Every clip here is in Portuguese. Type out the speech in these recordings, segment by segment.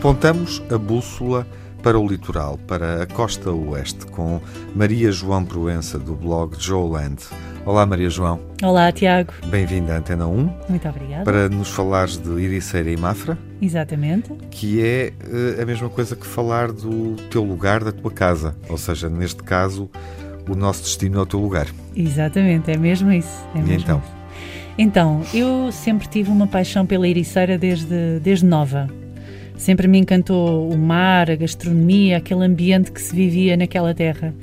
Apontamos a bússola para o litoral, para a costa oeste, com Maria João Proença, do blog Joeland. Olá, Maria João. Olá, Tiago. Bem-vinda à Antena 1. Muito obrigada. Para nos falares de Iriceira e Mafra. Exatamente. Que é uh, a mesma coisa que falar do teu lugar, da tua casa. Ou seja, neste caso, o nosso destino é o teu lugar. Exatamente, é mesmo isso. É e mesmo então? Isso. Então, eu sempre tive uma paixão pela Ericeira desde, desde nova. Sempre me encantou o mar, a gastronomia, aquele ambiente que se vivia naquela terra.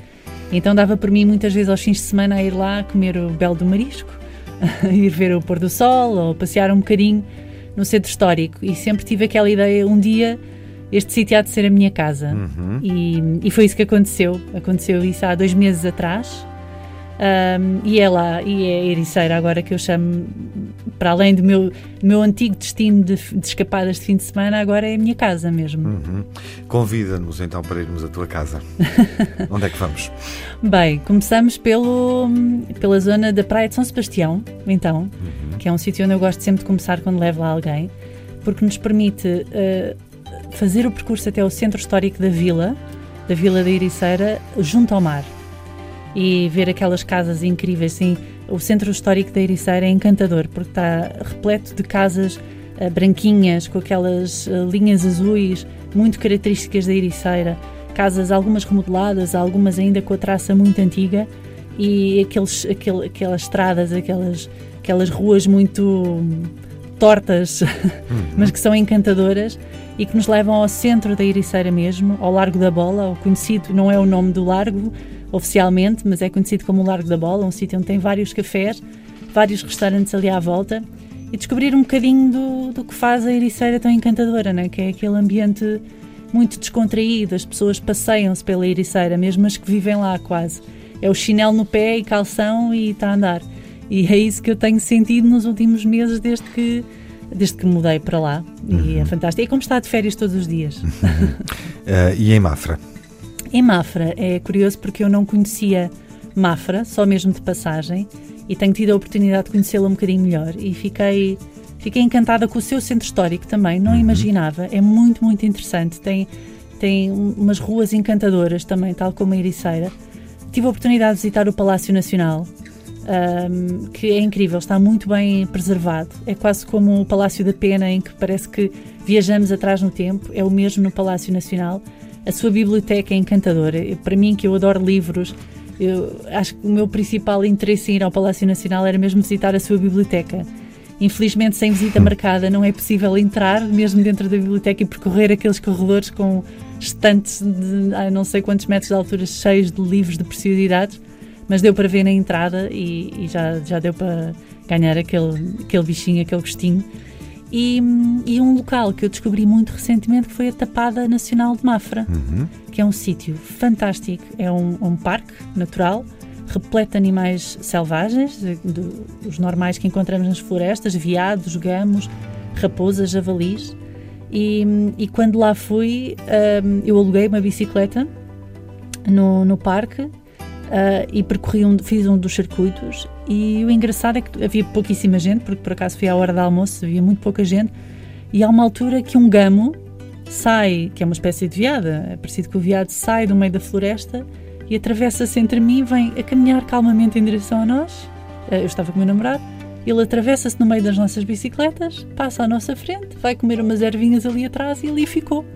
Então dava por mim muitas vezes aos fins de semana a ir lá comer o belo do marisco, ir ver o pôr do sol ou passear um bocadinho no centro histórico. E sempre tive aquela ideia, um dia este sítio há de ser a minha casa. Uhum. E, e, foi isso que aconteceu. Aconteceu isso há dois meses atrás. Um, e é lá, e é Ericeira agora que eu chamo, para além do meu, meu antigo destino de, de, escapadas de fim de semana, agora é a minha casa mesmo. Uhum. Convida-nos então para irmos à tua casa. Onde é que vamos? Bem, começamos pelo, pela zona da Praia de São Sebastião, então, uhum. que é um sítio onde eu gosto sempre de começar quando levo lá alguém, porque nos permite uh, fazer o percurso até o centro histórico da vila, da Vila da Ericeira, junto ao mar e ver aquelas casas incríveis. Sim, o centro histórico da Ericeira é encantador porque está repleto de casas uh, branquinhas com aquelas uh, linhas azuis muito características da Ericeira. Casas, algumas remodeladas, algumas ainda com a traça muito antiga e aqueles, aquele, aquelas estradas, aquelas, aquelas ruas muito tortas, mas que são encantadoras e que nos levam ao centro da Ericeira mesmo, ao Largo da Bola, o conhecido, não é o nome do largo, oficialmente, mas é conhecido como o Largo da Bola, um sítio onde tem vários cafés, vários restaurantes ali à volta e descobrir um bocadinho do, do que faz a Ericeira tão encantadora, né? que é aquele ambiente muito descontraído, as pessoas passeiam-se pela Ericeira, mesmo as que vivem lá quase. É o chinelo no pé e calção e está a andar. E é isso que eu tenho sentido nos últimos meses desde que desde que mudei para lá. Uhum. E é fantástico. É como estar de férias todos os dias. Uhum. uh, e em Mafra? Em Mafra é curioso porque eu não conhecia Mafra, só mesmo de passagem, e tenho tido a oportunidade de conhecê-la um bocadinho melhor e fiquei fiquei encantada com o seu centro histórico também, não uhum. imaginava, é muito, muito interessante, tem, tem umas ruas encantadoras também, tal como a Ericeira. Tive a oportunidade de visitar o Palácio Nacional, um, que é incrível, está muito bem preservado. É quase como o Palácio da Pena, em que parece que viajamos atrás no tempo, é o mesmo no Palácio Nacional. A sua biblioteca é encantadora. Para mim, que eu adoro livros, eu acho que o meu principal interesse em ir ao Palácio Nacional era mesmo visitar a sua biblioteca. Infelizmente, sem visita marcada, não é possível entrar mesmo dentro da biblioteca e percorrer aqueles corredores com estantes de não sei quantos metros de altura cheios de livros de preciosidades, mas deu para ver na entrada e, e já, já deu para ganhar aquele, aquele bichinho, aquele gostinho. E, e, um local que eu descobri muito recentemente que foi a Tapada Nacional de Mafra, uhum. que é um sítio fantástico. É um, um, parque natural repleto de animais selvagens, de, de, os normais que encontramos nas florestas, veados, gamos, raposas, javalis. E, e quando lá fui, um, eu aluguei uma bicicleta no, no parque Uh, e percorri um, fiz um dos circuitos e o engraçado é que havia pouquíssima gente, porque por acaso fui à hora do almoço, havia muito pouca gente, e há uma altura que um gamo sai, que é uma espécie de veada, é parecido que o veado sai do meio da floresta e atravessa-se entre mim, vem a caminhar calmamente em direção a nós. Uh, eu estava com o meu namorado, ele atravessa-se no meio das nossas bicicletas, passa à nossa frente, vai comer umas ervinhas ali atrás e ali ficou.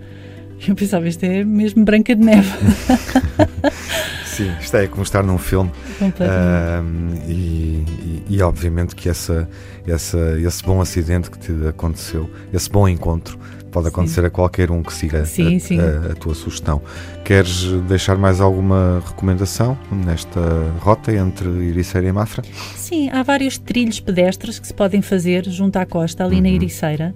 Eu pensava, isto é mesmo Branca de Neve. Sim, isto é como estar num filme. Uh, e, e, e, obviamente que essa, essa, esse bom acidente que te aconteceu, esse bom encontro, pode acontecer sim. a qualquer um que siga sim, a, sim. A, a, tua sugestão. Queres deixar mais alguma recomendação nesta rota entre Ericeira e Mafra? Sim, há vários trilhos pedestres que se podem fazer junto à costa, ali uhum. na Ericeira.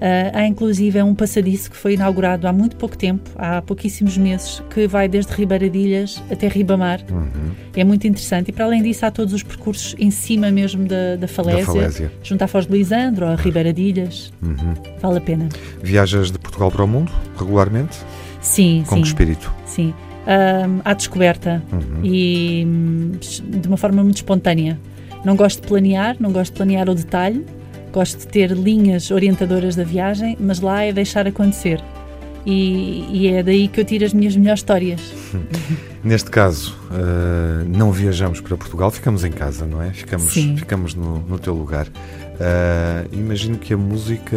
Uh, há inclusive um passadiço que foi inaugurado há muito pouco tempo, há pouquíssimos meses, que vai desde Ribeiradilhas até Ribamar. Uhum. É muito interessante. E para além disso, há todos os percursos em cima mesmo da, da falésia, da falésia. junto à Foz de Lisandro ou a Ribeiradilhas. Uhum. Vale a pena. Viajas de Portugal para o mundo regularmente? Sim, Com sim. que espírito? Sim. Uh, à descoberta uhum. e hum, de uma forma muito espontânea. Não gosto de planear, não gosto de planear o detalhe, Gosto de ter linhas orientadoras da viagem, mas lá é deixar acontecer. E, e, é daí que eu tiro as minhas melhores histórias. Neste caso, uh, não viajamos para Portugal, ficamos em casa, não é? Ficamos, Sim. ficamos no, no teu lugar. Uh, imagino que a música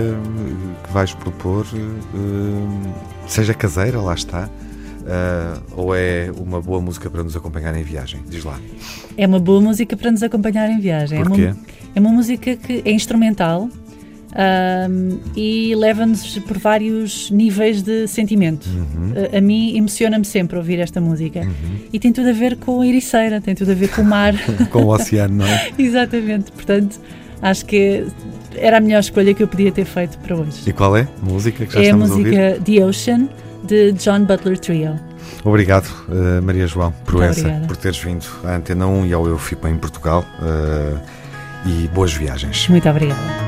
que vais propor uh, seja caseira, lá está. ou é uma boa música para nos acompanhar em viagem? Diz lá. É uma boa música para nos acompanhar em viagem. Porquê? É uma, é uma música que é instrumental, um, e leva-nos por vários níveis de sentimento. Uhum. A, a, mim emociona-me sempre ouvir esta música uhum. e tem tudo a ver com a ericeira, tem tudo a ver com o mar. com o oceano, não é? Exatamente, portanto, acho que era a melhor escolha que eu podia ter feito para hoje. E qual é a música que já é estamos a música a The Ocean, de John Butler Trio. Obrigado, uh, Maria João Proença, por teres vindo à Antena 1 e ao Eu Fico em Portugal. Uh, e boas viagens. Muito obrigada.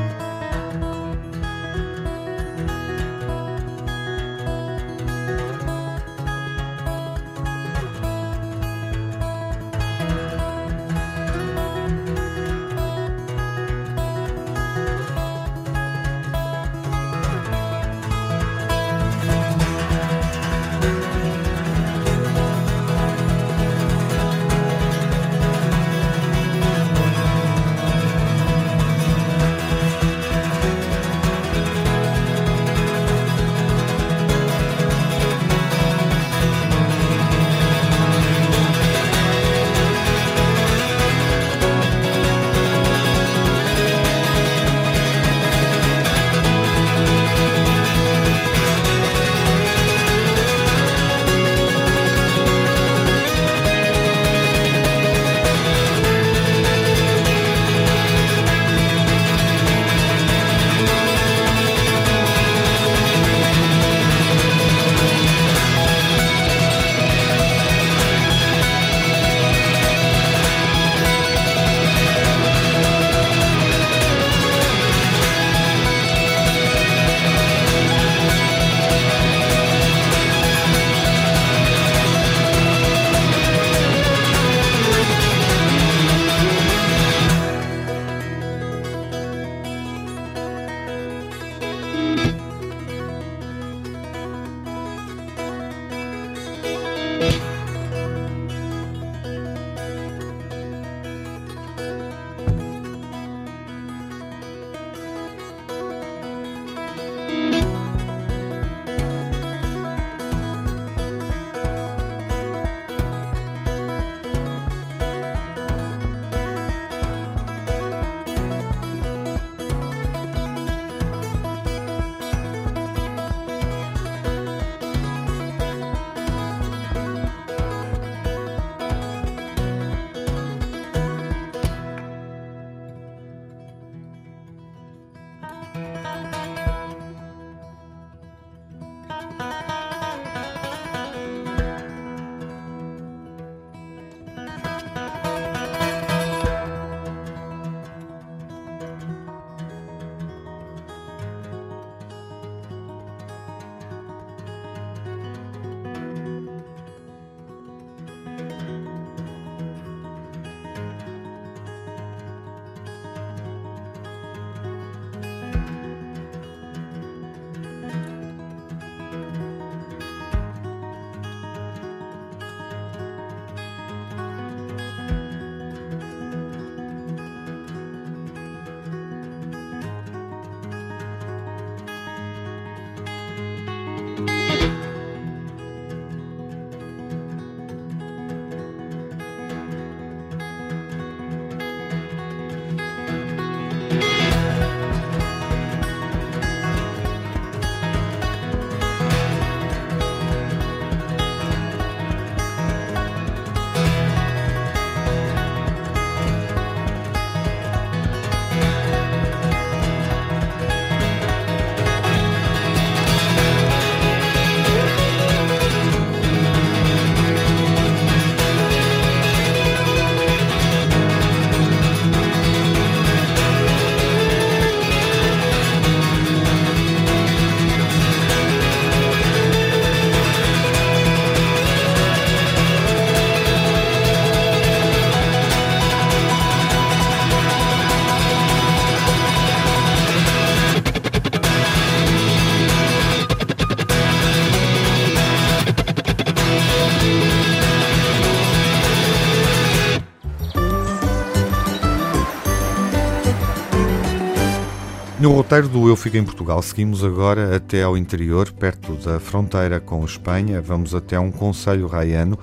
No roteiro do Eu Fico em Portugal, seguimos agora até ao interior, perto da fronteira com Espanha. Vamos até um conselho raiano,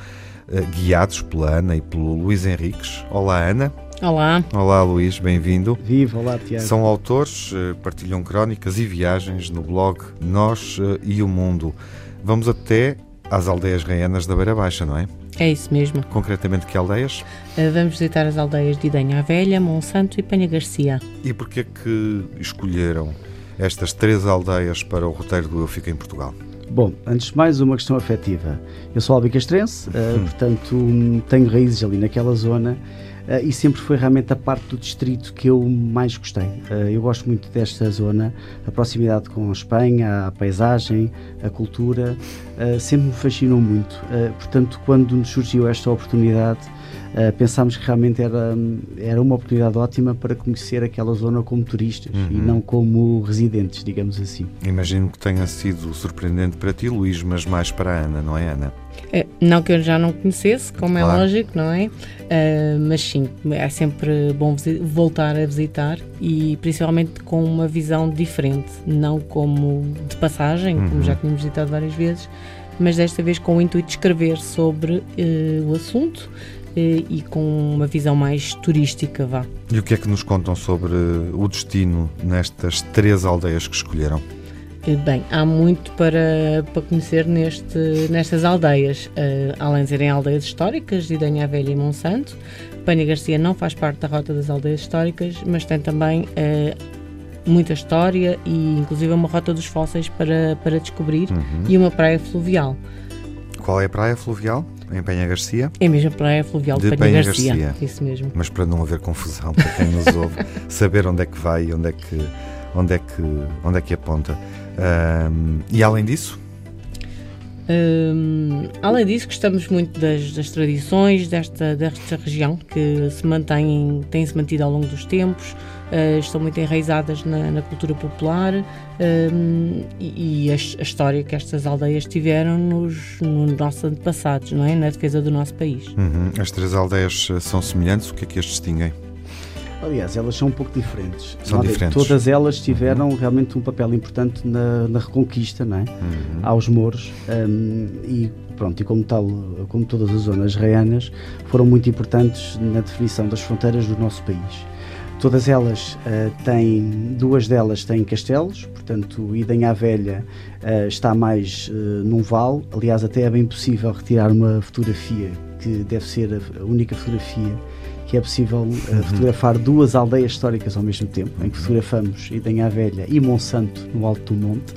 eh, guiados pela Ana e pelo Luís Henriques. Olá, Ana. Olá. Olá, Luís, bem-vindo. Viva, olá, Tiago. São autores, eh, partilham crónicas e viagens no blog Nós eh, e o Mundo. Vamos até às aldeias raianas da Beira Baixa, não é? É isso mesmo. Concretamente, que aldeias? Uh, vamos visitar as aldeias de Idenha Velha, Monsanto e Penha Garcia. E porquê que escolheram estas três aldeias para o roteiro do Eu Fico em Portugal? Bom, antes de mais, uma questão afetiva. Eu sou albicastrense, uh, portanto, tenho raízes ali naquela zona e sempre foi realmente a parte do distrito que eu mais gostei. Uh, eu gosto muito desta zona, a proximidade com a Espanha, a paisagem, a cultura, uh, sempre me fascinou muito. portanto, quando nos surgiu esta oportunidade, uh, pensámos que realmente era, era uma oportunidade ótima para conhecer aquela zona como turistas uhum. e não como residentes, digamos assim. Imagino que tenha sido surpreendente para ti, Luís, mas mais para a Ana, não é, Ana? É, não que eu já não conhecesse, como é claro. é lógico, não é? Uh, mas sim, é sempre bom voltar a visitar e principalmente com uma visão diferente, não como de passagem, uhum. como já tínhamos visitado várias vezes, mas desta vez com o intuito de escrever sobre uh, o assunto eh, e com uma visão mais turística, vá. E o que é que nos contam sobre o destino nestas três aldeias que escolheram? Bem, há muito para, para conhecer neste, nestas aldeias, uh, além de serem aldeias históricas, de Idanha Velha e Monsanto. Penha Garcia não faz parte da rota das aldeias históricas, mas tem também uh, muita história e inclusive uma rota dos fósseis para, para descobrir uhum. e uma praia fluvial. Qual é a praia fluvial? Em Penha Garcia? É mesmo a praia fluvial de, de Penha, Penha Garcia. Garcia. Isso mesmo. Mas para não haver confusão, para quem nos ouve, saber onde é que vai e onde é que, onde é que, onde é que aponta. Um, e além disso? Um, além disso, gostamos muito das, das, tradições desta, desta região que se mantêm, têm-se mantido ao longo dos tempos, uh, estão muito enraizadas na, na cultura popular um, e, e a, a, história que estas aldeias tiveram nos, nos nossos antepassados, não é? na defesa do nosso país. Uhum. As três aldeias são semelhantes, o que é que as distinguem? Aliás, elas são um pouco diferentes. São diferentes. Todas elas tiveram uhum. realmente um papel importante na, na reconquista, não é? Uhum. Aos mouros um, e pronto, e como tal, como todas as zonas reianas, foram muito importantes na definição das fronteiras do nosso país. Todas elas uh, têm, duas delas têm castelos, portanto, Idenha Velha uh, está mais uh, num vale. Aliás, até é bem possível retirar uma fotografia que deve ser a única fotografia que é possível uh, fotografar duas aldeias históricas ao mesmo tempo, em que fotografamos Idenha Velha e Monsanto no alto do monte.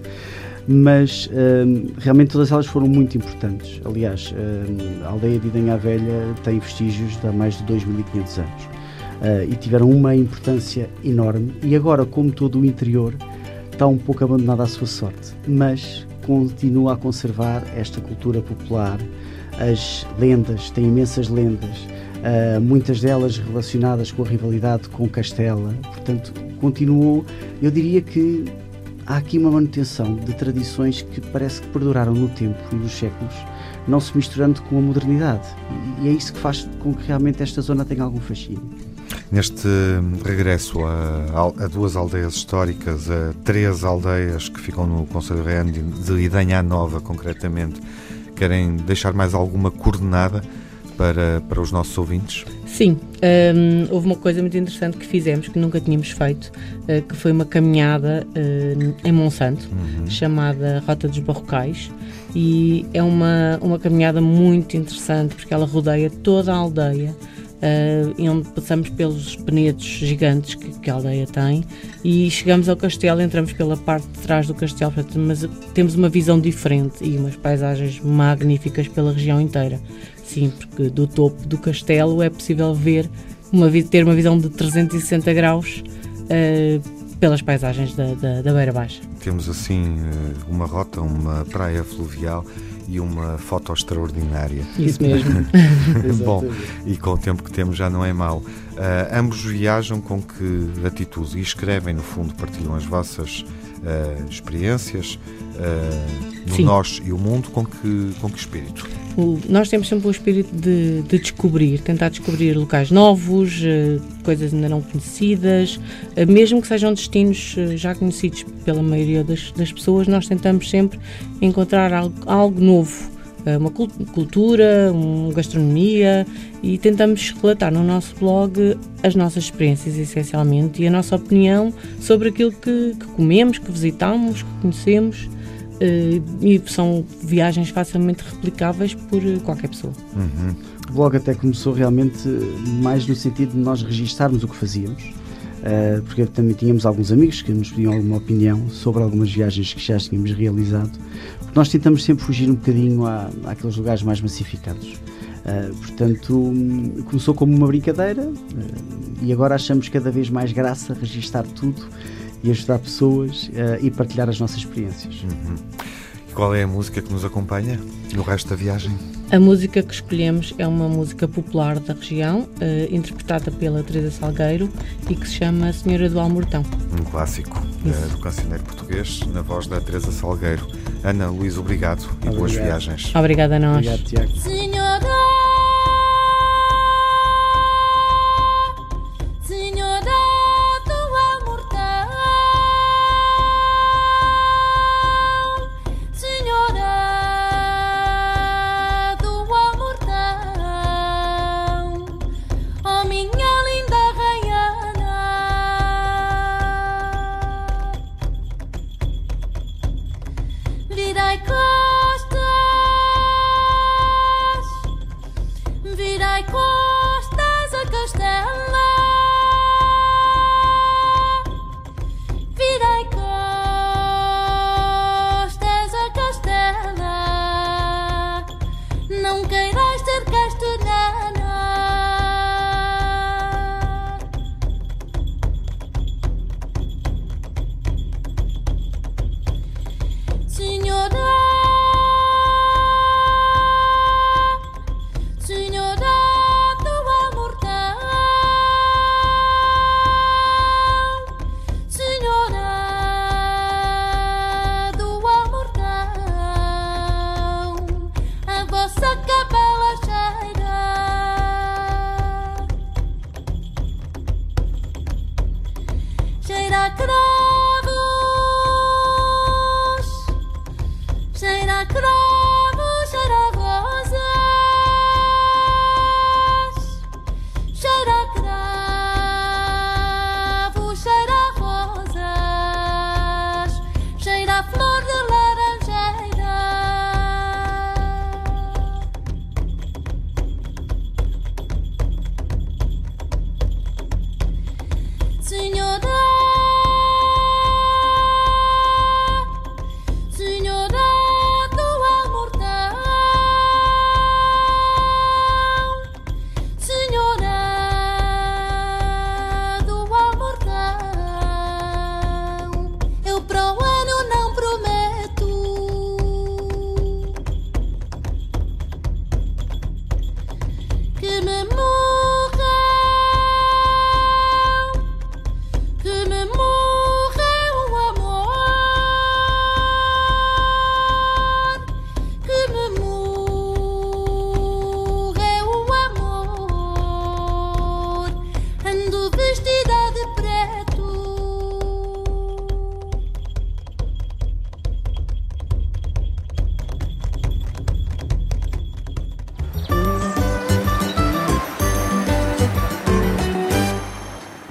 Mas uh, realmente todas elas foram muito importantes. Aliás, uh, a aldeia de Idenha Velha tem vestígios de há mais de 2500 anos e tiveram uma importância enorme. E agora, como todo o interior, está um pouco abandonado à sua sorte, mas continua a conservar esta cultura popular. As lendas, tem imensas lendas, uh, muitas delas relacionadas com a rivalidade com Castela. Portanto, continuou, eu diria que há aqui uma manutenção de tradições que parece que perduraram no tempo e nos séculos, não se misturando com a modernidade. E é isso que faz com que realmente esta zona tenha algum fascínio. Neste regresso a, a, duas aldeias históricas, a três aldeias que ficam no Conselho Real de Idanha Nova, concretamente, querem deixar mais alguma coordenada para, para os nossos ouvintes? Sim, um, houve uma coisa muito interessante que fizemos, que nunca tínhamos feito, uh, que foi uma caminhada uh, em Monsanto, uhum. chamada Rota dos Barrocais, e é uma, uma caminhada muito interessante, porque ela rodeia toda a aldeia, uh, onde passamos pelos penedos gigantes que, que, a aldeia tem e chegamos ao castelo, entramos pela parte de trás do castelo, portanto, mas temos uma visão diferente e umas paisagens magníficas pela região inteira. Sim, porque do topo do castelo é possível ver, uma, ter uma visão de 360 graus uh, pelas paisagens da, da, da Beira Baixa. Temos assim eh, uma rota, uma praia fluvial e uma foto extraordinária. Isso mesmo. Bom, e com o tempo que temos já não é mau. Uh, ambos viajam com que atitude e escrevem, no fundo, partilham as vossas uh, experiências no nós e o mundo, com que, com que espírito? O, nós temos sempre o espírito de, de, descobrir, tentar descobrir locais novos, coisas ainda não conhecidas, mesmo que sejam destinos já conhecidos pela maioria das, das pessoas, nós tentamos sempre encontrar algo, algo novo uma cultura, uma gastronomia e tentamos relatar no nosso blog as nossas experiências essencialmente e a nossa opinião sobre aquilo que, que comemos, que visitamos, que conhecemos eh, e são viagens facilmente replicáveis por qualquer pessoa. Uhum. O blog até começou realmente mais no sentido de nós registarmos o que fazíamos. Uh, porque também tínhamos alguns amigos que nos pediam alguma opinião sobre algumas viagens que já tínhamos realizado nós tentamos sempre fugir um bocadinho à, àqueles lugares mais massificados. Uh, portanto, começou como uma brincadeira uh, e agora achamos cada vez mais graça registar tudo e ajudar pessoas e partilhar as nossas experiências. Uhum. E qual é a música que nos acompanha no resto da viagem? A música que escolhemos é uma música popular da região, interpretada pela Teresa Salgueiro e que se chama Senhora do Almortão. Um clássico do cancioneiro português, na voz da Teresa Salgueiro. Ana, Luís, obrigado e obrigado. boas viagens. Obrigada a nós. Obrigado, Tiago.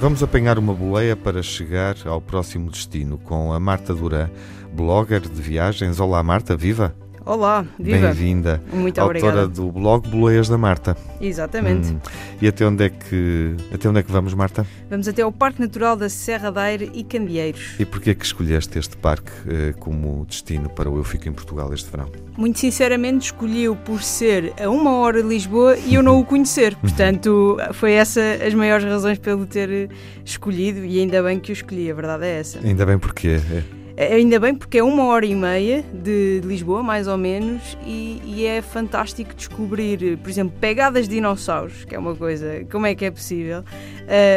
Vamos apanhar uma boleia para chegar ao próximo destino com a Marta Duran, blogger de viagens. Olá, Marta, viva! Olá, viva! Bem-vinda. Muito Autora obrigada. do blog Boleias da Marta. Exatamente. Hum. E até onde, é que, até onde é que vamos, Marta? Vamos até ao Parque Natural da Serra da Aire e Candeeiros. E porquê que escolheste este parque eh, como destino para o Eu Fico em Portugal este verão? Muito sinceramente, escolhi-o por ser a uma hora de Lisboa e eu não o conhecer. Uhum. Portanto, foi essa as maiores razões pelo ter escolhido e ainda bem que o escolhi, a verdade é essa. Ainda bem porque é. Ainda bem porque é uma hora e meia de, Lisboa, mais ou menos, e, e, é fantástico descobrir, por exemplo, pegadas de dinossauros, que é uma coisa, como é que é possível?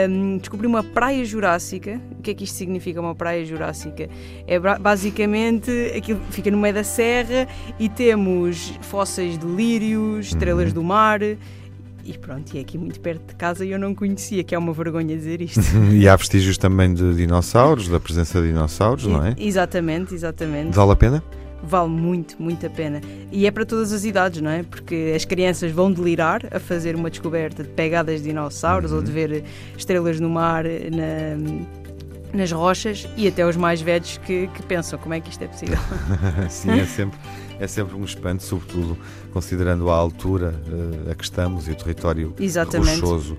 Um, descobrir uma praia jurássica. O que é que isto significa, uma praia jurássica? É basicamente aquilo fica no meio da serra e temos fósseis de lírios, estrelas do mar e pronto, e é aqui muito perto de casa e eu não conhecia, que é uma vergonha dizer isto. e há vestígios também de dinossauros, da presença de dinossauros, não é? Exatamente, exatamente. Vale a pena? Vale muito, muito a pena. E é para todas as idades, não é? Porque as crianças vão delirar a fazer uma descoberta de pegadas de dinossauros uhum. ou de ver estrelas no mar na, nas rochas e até os mais velhos que, que pensam como é que isto é possível. Sim, é sempre é sempre um espanto, sobretudo considerando a altura uh, a que estamos e o território Exatamente. rochoso. Uh,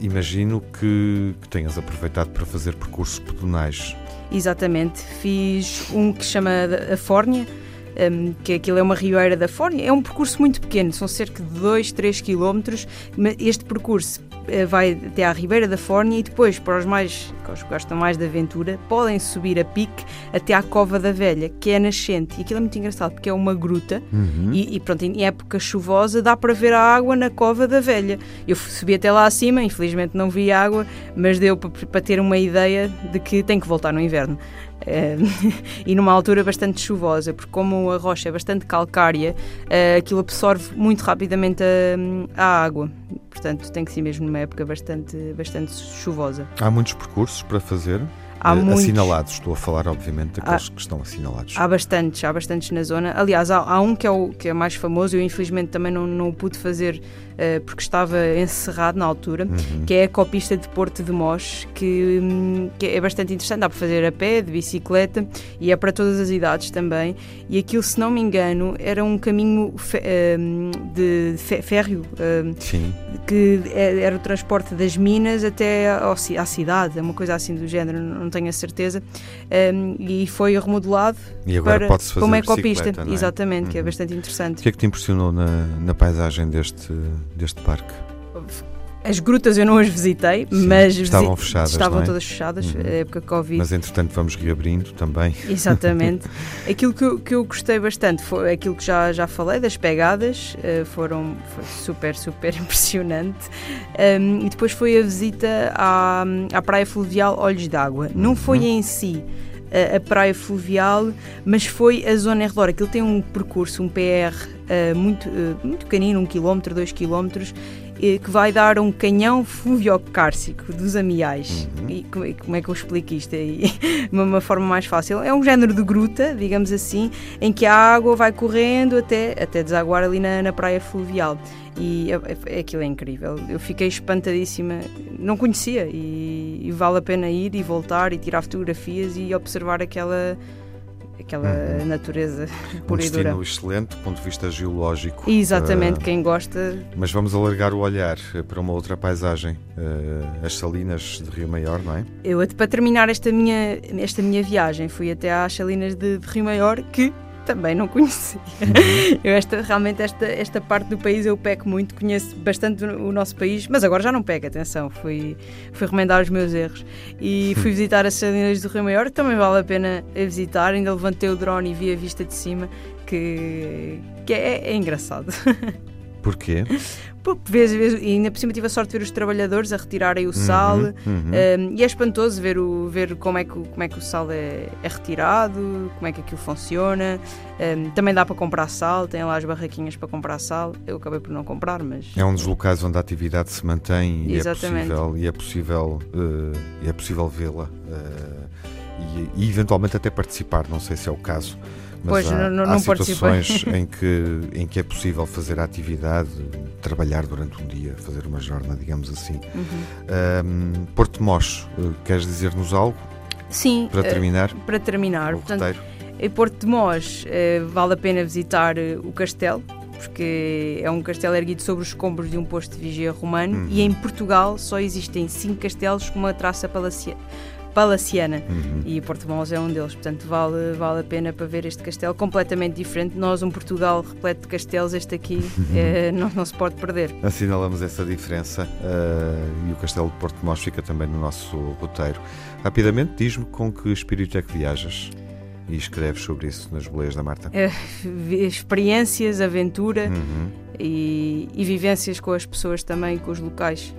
imagino que, que tenhas aproveitado para fazer percursos pedonais. Exatamente, fiz um que chama a Fórnia, um, que aquilo é uma rioeira da Fórnia. É um percurso muito pequeno, são cerca de 2, 3 quilómetros. Este percurso eh, vai até à Ribeira da Fórnia e depois, para os mais que gostam mais de aventura, podem subir a pique até à Cova da Velha, que é nascente. E aquilo é muito engraçado porque é uma gruta uhum. e, e, pronto, em época chuvosa dá para ver a água na Cova da Velha. Eu subi até lá acima, infelizmente não vi água, mas deu para, para ter uma ideia de que tem que voltar no inverno. E numa altura bastante chuvosa, porque como a rocha é bastante calcária, uh, aquilo absorve muito rapidamente a, a, água. Portanto, tem que ser mesmo numa época bastante, bastante chuvosa. Há muitos percursos para fazer? Há uh, muitos, assinalados, estou a falar obviamente daqueles há, que estão assinalados. Há bastantes, há bastantes na zona. Aliás, há, há, um que é, o, que é mais famoso, eu infelizmente também não, não o pude fazer uh, porque estava encerrado na altura, uhum. que é a copista de Porto de Mós, que, um, que, é bastante interessante, dá para fazer a pé, de bicicleta e é para todas as idades também. E aquilo, se não me engano, era um caminho fe, um, de férreo, um, que é, era o transporte das minas até ao, à cidade, uma coisa assim do género, não tenho a certeza. Hum, e foi remodelado e agora para, fazer como ecopista, é? exatamente, uhum. que é uhum. bastante interessante. O que é que te impressionou na, na paisagem deste deste parque? As grutas eu não as visitei, Sim, mas estavam fechadas. Estavam é? todas fechadas, uhum. época Covid. Mas entretanto vamos reabrindo também. Exatamente. aquilo que eu, que eu gostei bastante foi aquilo que já, já falei, das pegadas, uh, foram foi super, super impressionante. Um, e depois foi a visita à, à Praia Fluvial Olhos d'Água. Não foi uhum. em si a, a praia fluvial, mas foi a zona em redor. Aquilo tem um percurso, um PR uh, muito, uh, muito pequenino, um quilómetro, dois quilómetros, que vai dar um canhão fluviocárcico dos amiais. Uhum. E como, como, é que eu explico isto aí? de uma forma mais fácil. É um género de gruta, digamos assim, em que a água vai correndo até, até desaguar ali na, na praia fluvial. E é, é, aquilo é incrível. Eu fiquei espantadíssima, não conhecia e, e vale a pena ir e voltar e tirar fotografias e observar aquela aquela uhum. natureza pura um e dura. Um excelente do ponto de vista geológico. Exatamente, uh, quem gosta. Mas vamos alargar o olhar para uma outra paisagem, uh, as Salinas de Rio Maior, não é? Eu, para terminar esta minha, esta minha viagem, fui até às Salinas de, de Rio Maior, que também não conhecia. Uhum. Eu esta, realmente esta, esta parte do país eu peco muito, conheço bastante o nosso país, mas agora já não pego, atenção, fui, fui remendar os meus erros. E fui visitar as Salinas do Rio Maior, que também vale a pena visitar, ainda levantei o drone e vi a vista de cima, que, que é, é engraçado. Porquê? Porque vês, vês, e ainda por cima tive a sorte de ver os trabalhadores a retirarem o sal uhum, uhum. Um, e é espantoso ver, o, ver como, é que, como é que o sal é, é retirado, como é que aquilo funciona. Um, também dá para comprar sal, tem lá as barraquinhas para comprar sal. Eu acabei por não comprar, mas. É um dos locais onde a atividade se mantém e é Exatamente. é possível, e é possível, uh, é possível vê-la uh, e, e eventualmente até participar, não sei se é o caso. Mas pois, há, não, não há situações em que, em que é possível fazer a atividade, trabalhar durante um dia, fazer uma jornada, digamos assim. Uhum. Um, Porto Mós, eh, queres dizer-nos algo? Sim. Para terminar? Uh, para terminar. Portanto, em Porto de Mós uh, vale a pena visitar o castelo, porque é um castelo erguido sobre os escombros de um posto de vigia romano uhum. e em Portugal só existem cinco castelos com uma traça palaciana palaciana uhum. e Porto Mós é um deles, portanto vale, vale a pena para ver este castelo completamente diferente. Nós, um Portugal repleto de castelos, este aqui uhum. é, não, não se pode perder. Assinalamos essa diferença uh, e o castelo de Porto Mós fica também no nosso roteiro. Rapidamente, diz-me com que espírito é que viajas? e escreves sobre isso nas boleias da Marta? É, experiências, aventura uhum. e, e, vivências com as pessoas também, com os locais.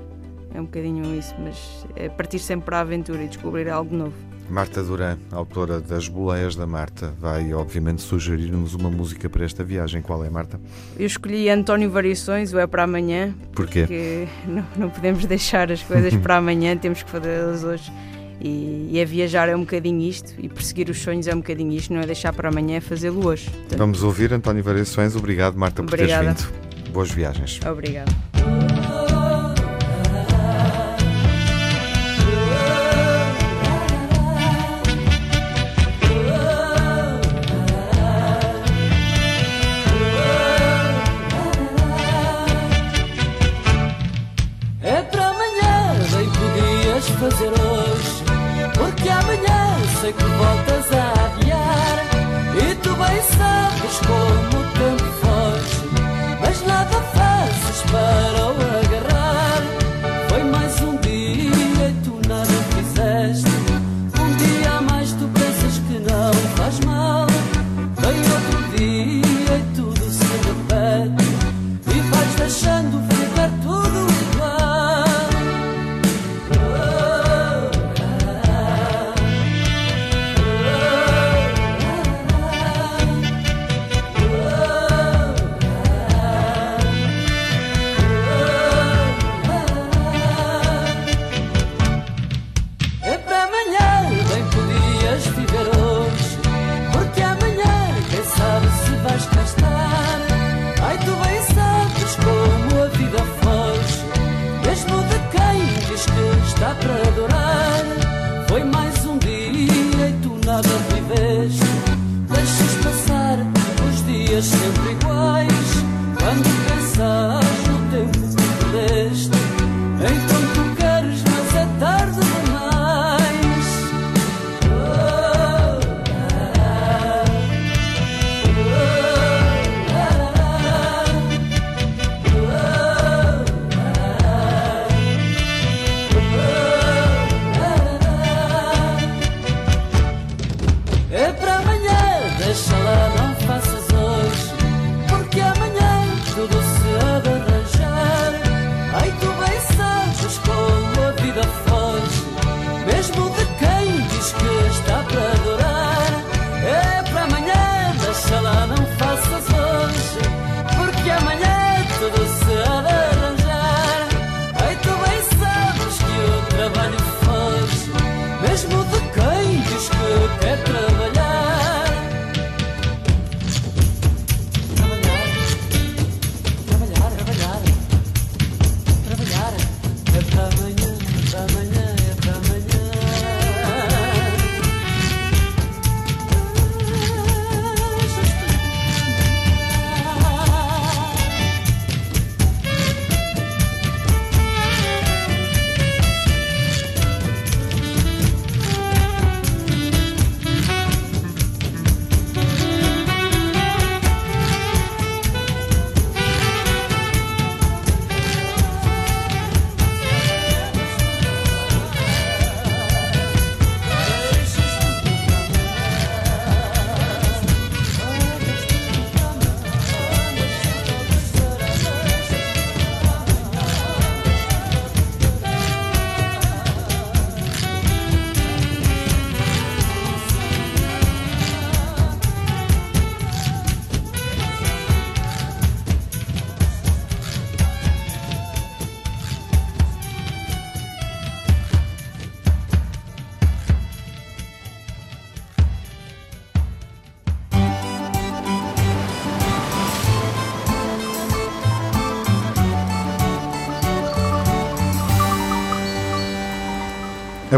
É um bocadinho isso, mas é partir sempre para a aventura e descobrir algo novo. Marta Duran, autora das Boleias da Marta, vai obviamente sugerir-nos uma música para esta viagem. Qual é, Marta? Eu escolhi António Variações, o É para Amanhã. Porquê? Porque não, não podemos deixar as coisas para amanhã, temos que fazê-las hoje. E, e é viajar é um bocadinho isto, e perseguir os sonhos é um bocadinho isto, não é deixar para amanhã, é fazê-lo hoje. Portanto, Vamos ouvir António Variações. Obrigado, Marta, Obrigada. por teres vindo. Boas viagens. Obrigada.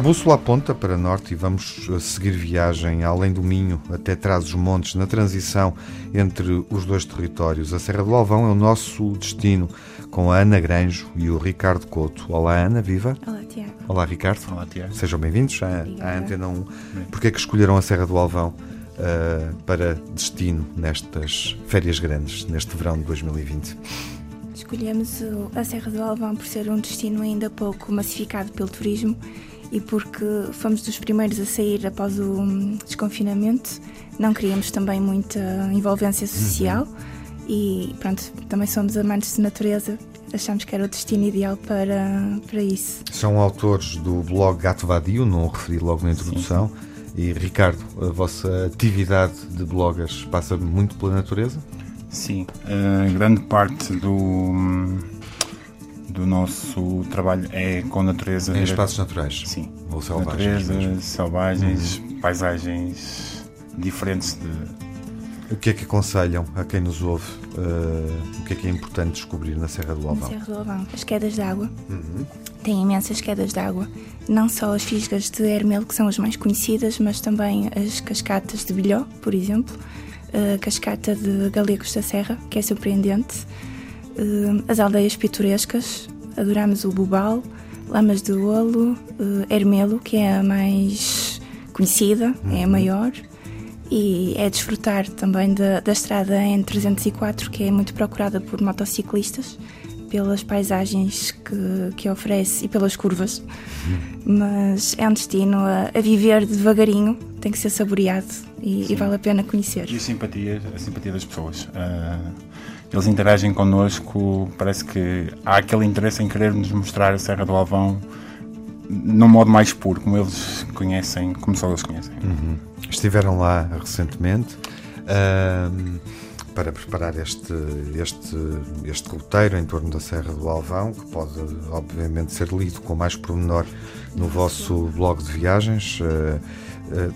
Bússola aponta para norte e vamos seguir viagem além do Minho até trás os montes na transição entre os dois territórios. A Serra do Alvão é o nosso destino com a Ana Granjo e o Ricardo Couto. Olá Ana, viva. Olá Tiago. Olá Ricardo. Olá Tiago. Sejam bem-vindos à, à Antena 1. Porquê é que escolheram a Serra do Alvão uh, para destino nestas férias grandes, neste verão de 2020? Escolhemos a Serra do Alvão por ser um destino ainda pouco massificado pelo turismo e porque fomos dos primeiros a sair após o hum, desconfinamento não queríamos também muita envolvência social uhum. e pronto, também somos amantes de natureza, achamos que era o destino ideal para, para isso. São autores do blog Gato Vadio, não o referi logo na introdução. Sim. E Ricardo, a vossa atividade de bloggers passa muito pela natureza? Sim, uh, grande parte do, do nosso trabalho é com natureza. Em espaços naturais? Sim. Ou selvagens? Natureza, selvagens, uhum. paisagens diferentes de. O que é que aconselham a quem nos ouve? Uh, o que é que é importante descobrir na Serra do Alvão? Na Serra do Alvão, as quedas de água. Uhum. Tem imensas quedas de água. Não só as fisgas de Hermelo, que são as mais conhecidas, mas também as cascatas de Bilhó, por exemplo. A cascata de Galegos da Serra, que é surpreendente. Uh, as aldeias pitorescas. Adoramos o Bubal, Lamas de Olo, Hermelo, que é a mais conhecida, uhum. é a uhum. maior e é desfrutar também da, da estrada N304, que é muito procurada por motociclistas, pelas paisagens que, que oferece e pelas curvas. Mas é um destino a, a viver devagarinho, tem que ser saboreado e, e, vale a pena conhecer. E a simpatia, a simpatia das pessoas. Uh, eles interagem connosco, parece que há aquele interesse em querer nos mostrar a Serra do Alvão num modo mais puro, como eles conhecem, como só eles conhecem. Uhum. Estiveram lá recentemente uh, para preparar este, este, este roteiro em torno da Serra do Alvão, que pode, obviamente, ser lido com mais pormenor no vosso blog de viagens, uh, uh,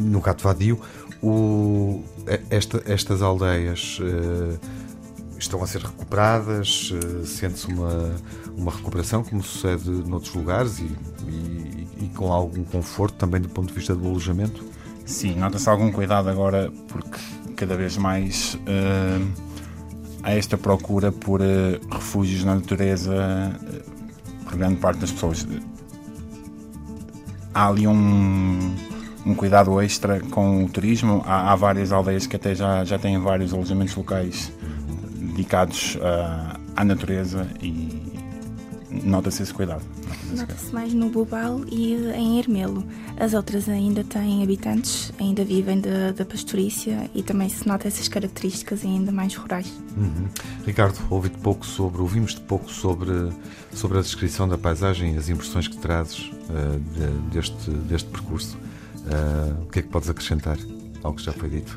no Gato Vadio. O, esta, estas aldeias estão a ser recuperadas, sente-se uma, uma recuperação, como sucede noutros lugares, e, e, e, com algum conforto também do ponto de vista do alojamento? Sim, nota-se algum cuidado agora porque cada vez mais uh, há esta procura por uh, refúgios na natureza uh, por grande parte das pessoas. Há ali um, um cuidado extra com o turismo. Há, há, várias aldeias que até já, já têm vários alojamentos locais dedicados à natureza e nota-se esse cuidado. Nota-se mais no Bobal e em Ermelo. As outras ainda têm habitantes, ainda vivem da, da pastorícia e também se nota essas características ainda mais rurais. Uhum. Ricardo, ouvi-te pouco sobre, ouvimos-te pouco sobre, sobre a descrição da paisagem e as impressões que trazes uh, de, deste, deste percurso. Uh, o que é que podes acrescentar ao que já foi dito?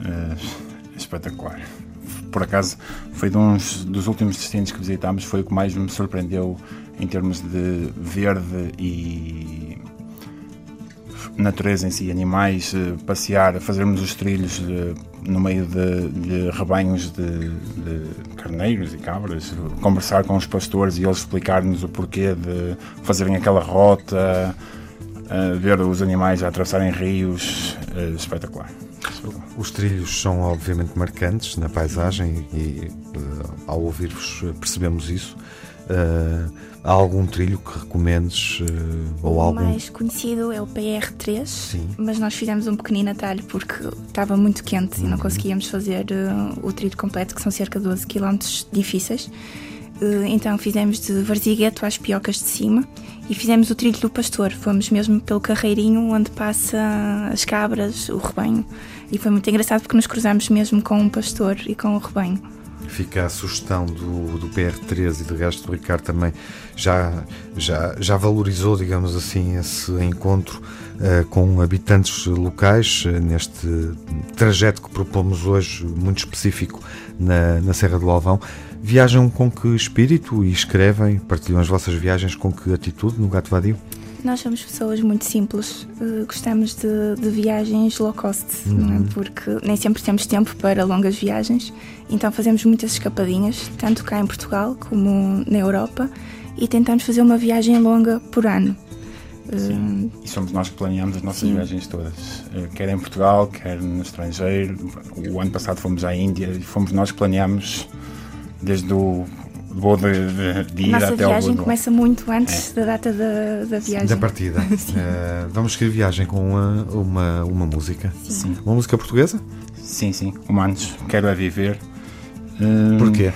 Uh, espetacular por acaso foi de uns dos últimos destinos que visitámos, foi o que mais me surpreendeu em termos de verde e natureza em si, animais, eh, passear, fazermos os trilhos de, no meio de, de rebanhos de, de, carneiros e cabras, conversar com os pastores e eles explicar-nos o porquê de fazerem aquela rota, uh, ver os animais a atravessarem rios, espetacular. Os trilhos são obviamente marcantes na paisagem e uh, ao ouvir-vos percebemos isso. Uh, há algum trilho que recomendes? Uh, ou o algum... mais conhecido é o PR3, Sim. mas nós fizemos um pequenino atalho porque estava muito quente uhum. e não uhum. conseguíamos fazer o trilho completo, que são cerca de 12 km difíceis. então fizemos de Varzigueto às Piocas de Cima e fizemos o trilho do pastor. Fomos mesmo pelo carreirinho onde passa as cabras, o rebanho. E foi muito engraçado porque nos cruzamos mesmo com um pastor e com o rebanho. Fica a sugestão do, do PR13 e do resto do Ricardo também já, já, já valorizou, digamos assim, esse encontro uh, com habitantes locais uh, neste trajeto que propomos hoje, muito específico, na, na Serra do Alvão. Viajam com que espírito e escrevem, partilham as vossas viagens com que atitude no Gato Vadio? Nós somos pessoas muito simples, uh, gostamos de, de, viagens low cost, uhum. é? Uhum. porque nem sempre temos tempo para longas viagens, então fazemos muitas escapadinhas, tanto cá em Portugal como na Europa, e tentamos fazer uma viagem longa por ano. Sim. Uh, e somos nós que planeamos as nossas sim. viagens todas, uh, quer em Portugal, quer no estrangeiro. O ano passado fomos à Índia e fomos nós que planeamos desde o voo de, de, de ir Nossa até ao A viagem começa muito antes é. da data da, da viagem. Da partida. uh, vamos seguir viagem com uma, uma, uma música. Sim. Uma música portuguesa? Sim, sim. Humanos, Quero é Viver. Uh, Porquê?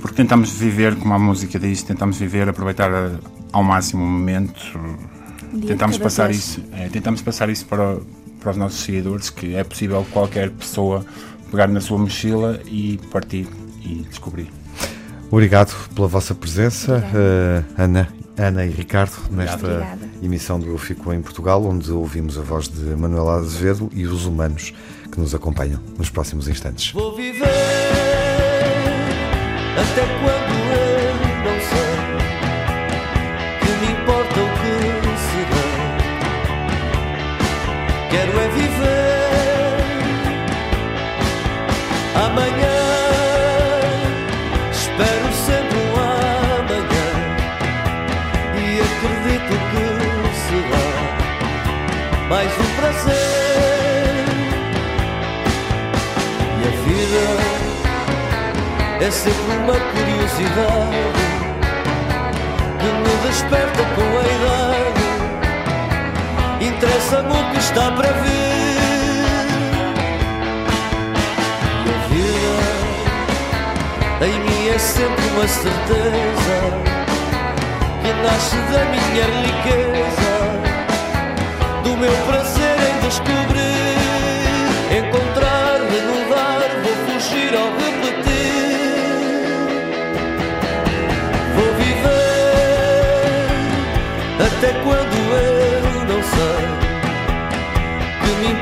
Porque tentamos viver, como a música diz, tentamos viver, aproveitar ao máximo o momento dia tentamos passar vez. isso, é, tentamos passar isso para, para os nossos seguidores que é possível qualquer pessoa pegar na sua mochila e partir e descobrir. Obrigado pela vossa presença, eh, Ana, Ana e Ricardo, nesta Obrigada. emissão do Eu Fico em Portugal, onde ouvimos a voz de Manuela Azevedo e os humanos que nos acompanham nos próximos instantes. Vou viver até quando é sempre uma curiosidade que me desperta com a idade. Interessa-me o que está para vir. A vida em mim é sempre uma certeza que nasce da minha riqueza, do meu prazer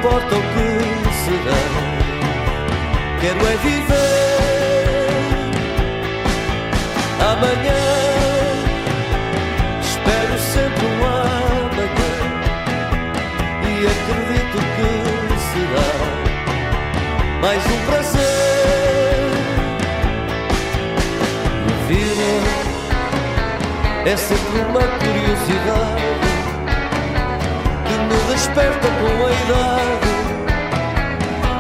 importa o que será. Quero é viver amanhã. Acredito que será mais um prazer. A vida é sempre uma curiosidade desperta com a idade.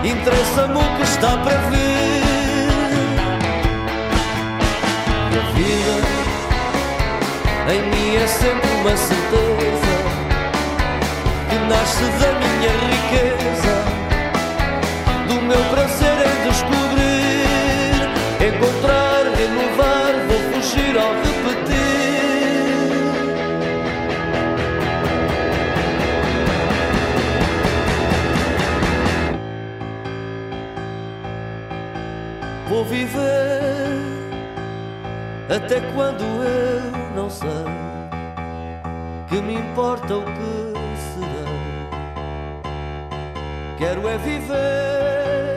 Interessa-me o que está para vir. A vida em mim é sempre uma certeza até quando eu não sei que me importa o que será. Quero é viver.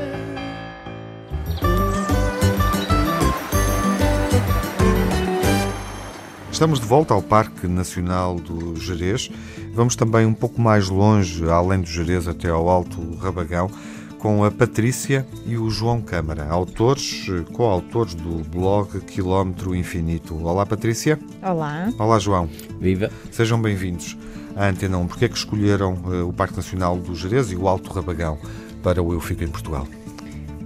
Estamos de volta ao Parque Nacional do Jerez. Vamos também um pouco mais longe, além do Jerez, até ao Alto Rabagão, com a Patrícia e o João Câmara, autores, coautores do blog Quilómetro Infinito. Olá, Patrícia. Olá. Olá, João. Viva! Sejam bem-vindos à Antena 1. Porquê é que escolheram eh, o Parque Nacional do Jerez e o Alto Rabagão para o Eu Fico em Portugal?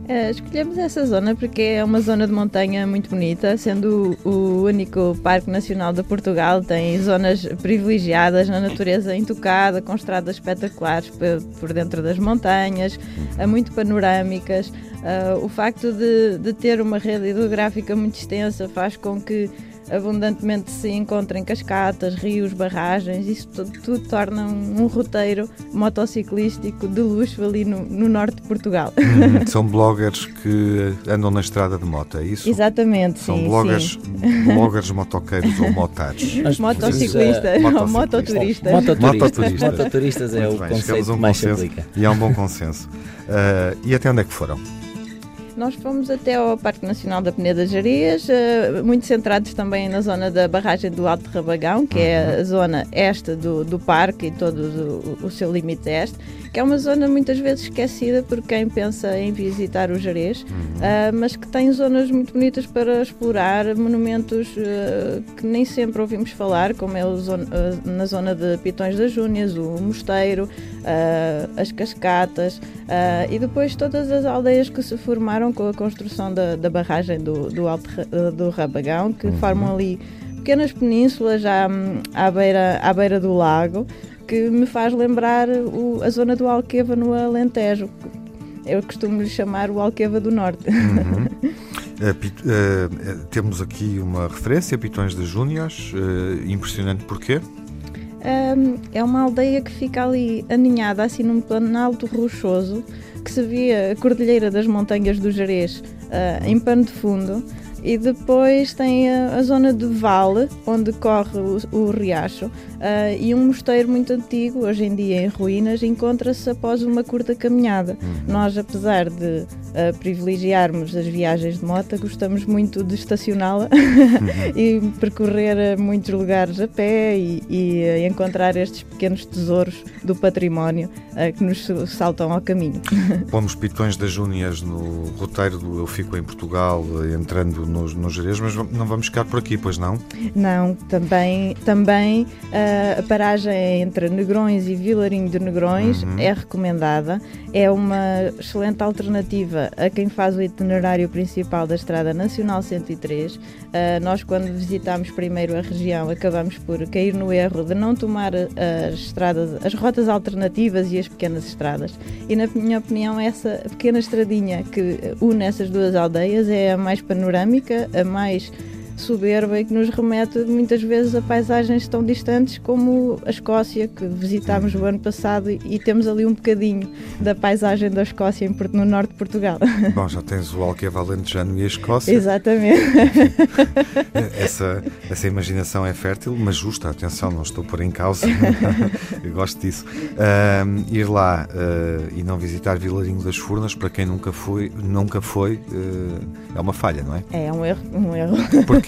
Eh, escolhemos essa zona porque é uma zona de montanha muito bonita, sendo o, único Parque Nacional de Portugal, tem zonas privilegiadas na natureza intocada, com estradas espetaculares pe- por dentro das montanhas, eh, muito panorâmicas. Eh, o facto de, de ter uma rede hidrográfica muito extensa faz com que abundantemente se encontrem cascatas, rios, barragens, isso tudo, tudo torna um, um roteiro motociclístico de luxo ali no, no norte de Portugal. Hum, São bloggers que andam na estrada de moto, é isso? Exatamente, São sim, bloggers, sim. bloggers motoqueiros ou motares. Nós Motociclista precisamos, ou Motociclista. mototurista. Mototuristas. Mototurista. Mototuristas é Muito o bem, conceito um que mais se aplica. e há um bom consenso. Ah, e até onde é que foram? Nós fomos até ao Parque Nacional da Peneda Jarias, eh, muito centrados também na zona da barragem do Alto Rabagão, que é a zona este do, do parque e todo o, o seu limite este, que é uma zona muitas vezes esquecida por quem pensa em visitar o Jerez, ah, mas que tem zonas muito bonitas para explorar, monumentos eh, que nem sempre ouvimos falar, como é zona- eh, na zona de Pitões das Júnias, o Mosteiro, ah, as cascatas ah, e depois todas as aldeias que se formaram com a construção da, da barragem do, do Alto ah, do Rabagão, que formam ali pequenas penínsulas à, à, beira, à beira do lago, que me faz lembrar o- a zona do Alqueva no Alentejo. Eu costumo lhe chamar o Alqueva do Norte. Ah, pit- ah, ah, temos aqui uma referência, Pitões de Júniors, ah, impressionante porquê? Um, é uma aldeia que fica ali aninhada, assim num planalto rochoso, que se vê a Cordilheira das Montanhas do Jerez uh, em pano de fundo e depois tem a, a zona de Vale, onde corre o, o riacho, uh, e um mosteiro muito antigo, hoje em dia em ruínas, encontra-se após uma curta caminhada. Uhum. Nós, apesar de uh, privilegiarmos as viagens de moto, gostamos muito de estacioná-la e percorrer muitos lugares a pé e, e uh, encontrar estes pequenos tesouros do património que nos saltam ao caminho. Pomos Pitões das Júnias no roteiro do Eu Fico em Portugal, entrando no, no Jerez, mas não vamos ficar por aqui, pois não? Não, também, também uh, a paragem entre Negrões e Vilarinho de Negrões Uhum. é recomendada. É uma excelente alternativa a quem faz o itinerário principal da Estrada Nacional 103. Uh, nós, quando visitámos primeiro a região, acabamos por cair no erro de não tomar as estradas, as rotas alternativas e as pequenas estradas. E, na minha opinião, essa pequena estradinha que une essas duas aldeias é a mais panorâmica, a mais soberba e que nos remete muitas vezes a paisagens tão distantes como a Escócia, que visitámos o ano passado e, temos ali um bocadinho da paisagem da Escócia no norte de Portugal. Bom, já tens o Alqueva Alentejano e a Escócia. Exatamente. Essa, essa imaginação é fértil, mas justa, atenção, não estou a pôr em causa. Eu gosto disso. Ahm, ir lá ah, e não visitar Vilarinho das Furnas, para quem nunca foi, nunca foi ah, é uma falha, não é? É um erro. Um erro. Porquê?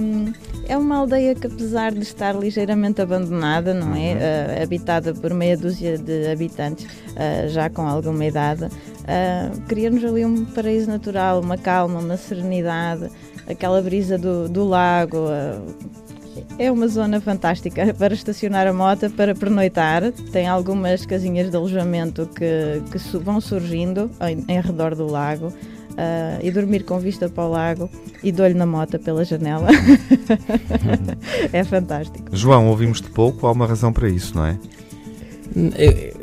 Hum, é uma aldeia que, apesar de estar ligeiramente abandonada, não é? Ah, habitada por meia dúzia de habitantes, ah, já com alguma idade, ah, cria-nos ali um paraíso natural, uma calma, uma serenidade, aquela brisa do, do lago. ah, é uma zona fantástica para estacionar a moto, para pernoitar. Tem algumas casinhas de alojamento que, que vão surgindo em, em redor do lago. Ah, e dormir com vista para o lago e de olho na moto pela janela. é fantástico. João, ouvimos-te pouco, há uma razão para isso, não é? O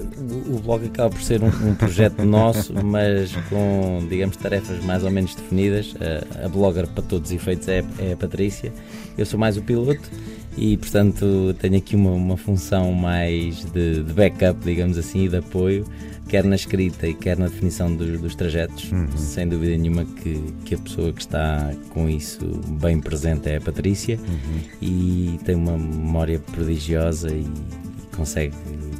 o blog acaba por ser um, um projeto nosso, mas com, digamos, tarefas mais ou menos definidas. A, a blogger, para todos os efeitos, é, é a Patrícia. Eu sou mais o piloto e, portanto, tenho aqui uma, uma função mais de, de backup, digamos assim, e de apoio, quer na escrita e quer na definição dos, dos trajetos. Uhum. Sem dúvida nenhuma que, que a pessoa que está com isso bem presente é a Patrícia Uhum. e tem uma memória prodigiosa e, e consegue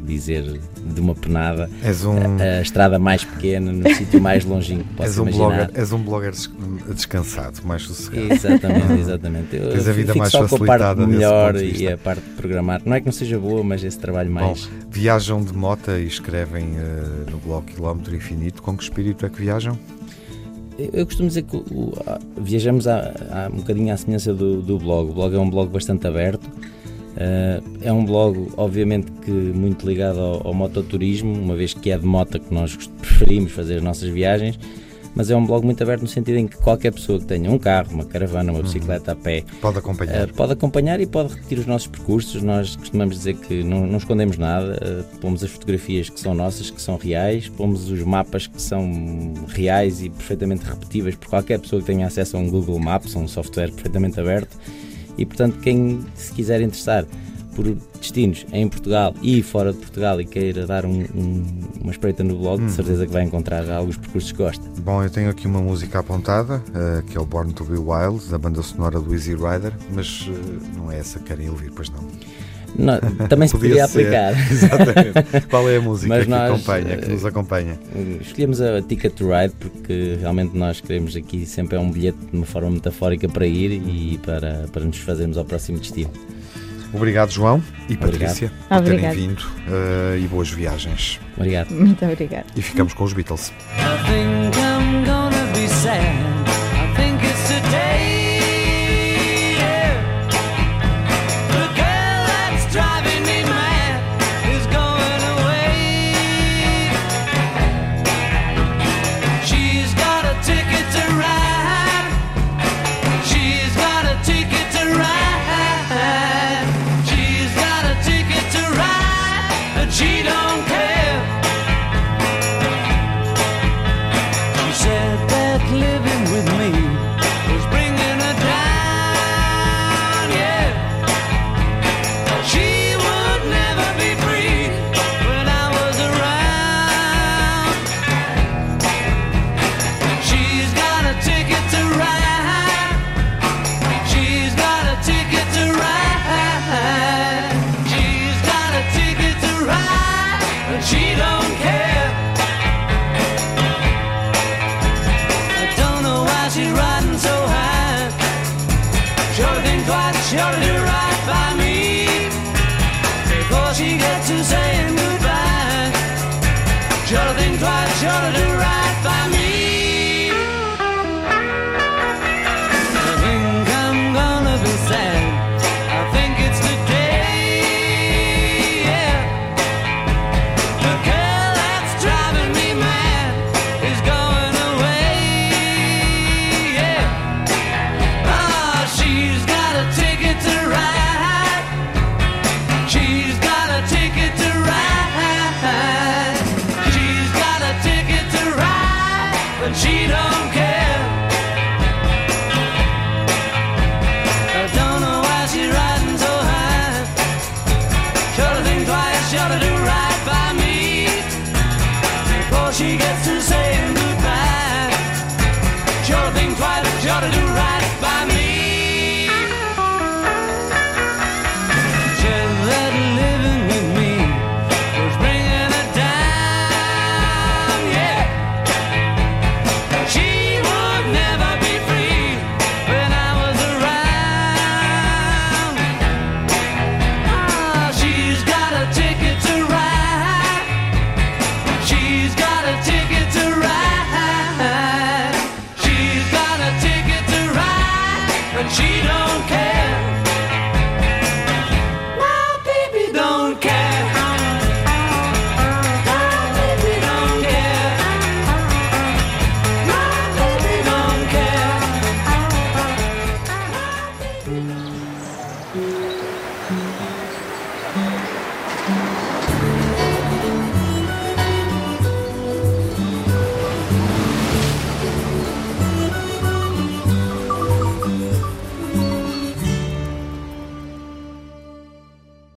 dizer de uma penada És um, a, a estrada mais pequena no sítio mais longínquo que és possa um, imaginar. blogger, és um blogger des- descansado, mais sossegado. Exatamente, exatamente. Eu Tens a vida mais só com a facilitada parte melhor e a parte de programar. Não é que não seja boa, mas esse trabalho Bom, mais. viajam de moto e escrevem eh, no blog Quilómetro Infinito. Com que espírito é que viajam? Eu, costumo dizer que viajamos a, a- um bocadinho à semelhança do, do blog. O blog é um blog bastante aberto. Eh, é um blog, obviamente, que muito ligado ao, ao mototurismo, uma vez que é de moto que nós preferimos fazer as nossas viagens. Mas é um blog muito aberto no sentido em que qualquer pessoa que tenha um carro, uma caravana, uma bicicleta a pé, Pode acompanhar. Uh, pode acompanhar e pode repetir os nossos percursos. Nós costumamos dizer que não, não escondemos nada, uh, pomos as fotografias que são nossas, que são reais, pomos os mapas que são reais e perfeitamente repetíveis por qualquer pessoa que tenha acesso a um Google Maps, um software perfeitamente aberto. E portanto, quem se quiser interessar por destinos em Portugal e fora de Portugal e queira dar um- um- uma espreita no blog, de certeza que vai encontrar alguns percursos que gosta. Bom, eu tenho aqui uma música apontada, eh, que é o Born to Be Wild, da banda sonora do Easy Rider, mas eh, não é essa que querem ouvir, pois não. Não, também se Podia poderia ser. aplicar. Exatamente. Qual é a música Mas que nós, acompanha, que eh, nos acompanha? Escolhemos a Ticket to Ride porque realmente nós queremos aqui sempre é um bilhete de uma forma metafórica para ir e para, para nos fazermos ao próximo destino. Obrigado, João e Obrigado. Patrícia, por terem Obrigada. vindo eh, e boas viagens. Obrigado. Muito obrigada. E ficamos com os Beatles.